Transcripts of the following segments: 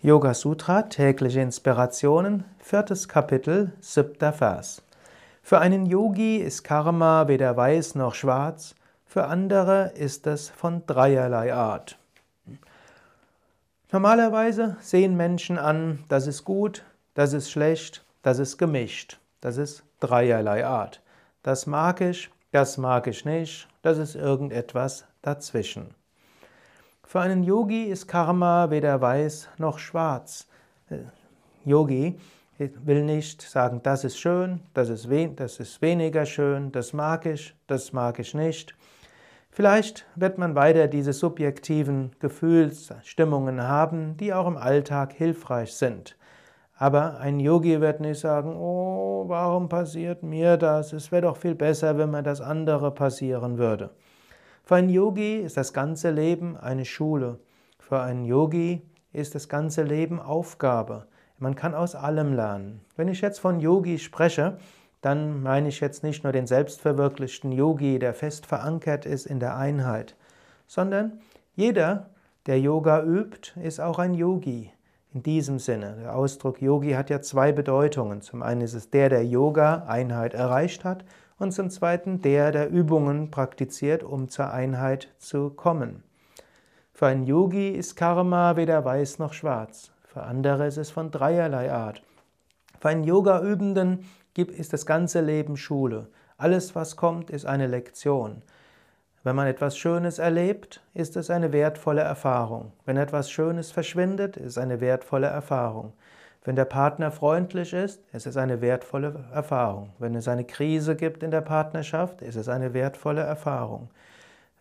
Yoga Sutra, tägliche Inspirationen, viertes Kapitel, siebter Vers. Für einen Yogi ist Karma weder weiß noch schwarz, für andere ist es von dreierlei Art. Normalerweise sehen Menschen an, das ist gut, das ist schlecht, das ist gemischt, das ist dreierlei Art. Das mag ich, das mag ich nicht, das ist irgendetwas dazwischen. Für einen Yogi ist Karma weder weiß noch schwarz. Äh, Yogi will nicht sagen, das ist schön, das ist, das ist weniger schön, das mag ich, das mag ich nicht. Vielleicht wird man weiter diese subjektiven Gefühlsstimmungen haben, die auch im Alltag hilfreich sind. Aber ein Yogi wird nicht sagen, oh, warum passiert mir das? Es wäre doch viel besser, wenn mir das andere passieren würde. Für einen Yogi ist das ganze Leben eine Schule. Für einen Yogi ist das ganze Leben Aufgabe. Man kann aus allem lernen. Wenn ich jetzt von Yogi spreche, dann meine ich jetzt nicht nur den selbstverwirklichten Yogi, der fest verankert ist in der Einheit, sondern jeder, der Yoga übt, ist auch ein Yogi. In diesem Sinne, der Ausdruck Yogi hat ja zwei Bedeutungen. Zum einen ist es der, der Yoga-Einheit erreicht hat und zum Zweiten der, der Übungen praktiziert, um zur Einheit zu kommen. Für einen Yogi ist Karma weder weiß noch schwarz. Für andere ist es von dreierlei Art. Für einen Yoga-Übenden ist das ganze Leben Schule. Alles, was kommt, ist eine Lektion. Wenn man etwas Schönes erlebt, ist es eine wertvolle Erfahrung. Wenn etwas Schönes verschwindet, ist es eine wertvolle Erfahrung. Wenn der Partner freundlich ist, ist es eine wertvolle Erfahrung. Wenn es eine Krise gibt in der Partnerschaft, ist es eine wertvolle Erfahrung.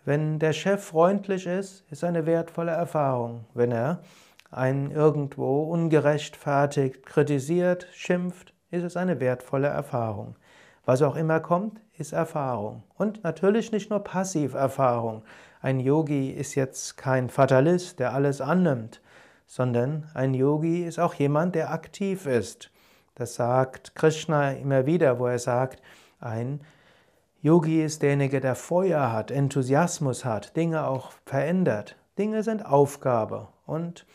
Wenn der Chef freundlich ist, ist es eine wertvolle Erfahrung. Wenn er einen irgendwo ungerechtfertigt kritisiert, schimpft, ist es eine wertvolle Erfahrung. Was auch immer kommt, ist Erfahrung. Und natürlich nicht nur Passiverfahrung. Ein Yogi ist jetzt kein Fatalist, der alles annimmt sondern ein Yogi ist auch jemand, der aktiv ist. Das sagt Krishna immer wieder, wo er sagt, ein Yogi ist derjenige, der Feuer hat, Enthusiasmus hat, Dinge auch verändert. Dinge sind Aufgabe und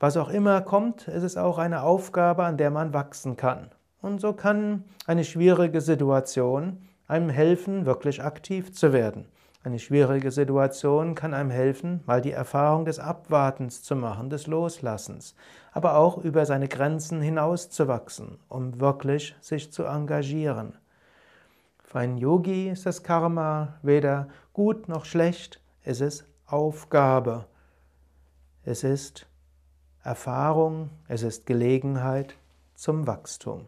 was auch immer kommt, ist es auch eine Aufgabe, an der man wachsen kann. Und so kann eine schwierige Situation einem helfen, wirklich aktiv zu werden. Eine schwierige Situation kann einem helfen, mal die Erfahrung des Abwartens zu machen, des Loslassens, aber auch über seine Grenzen hinauszuwachsen, um wirklich sich zu engagieren. Für einen Yogi ist das Karma weder gut noch schlecht, es ist Aufgabe. Es ist Erfahrung, es ist Gelegenheit zum Wachstum.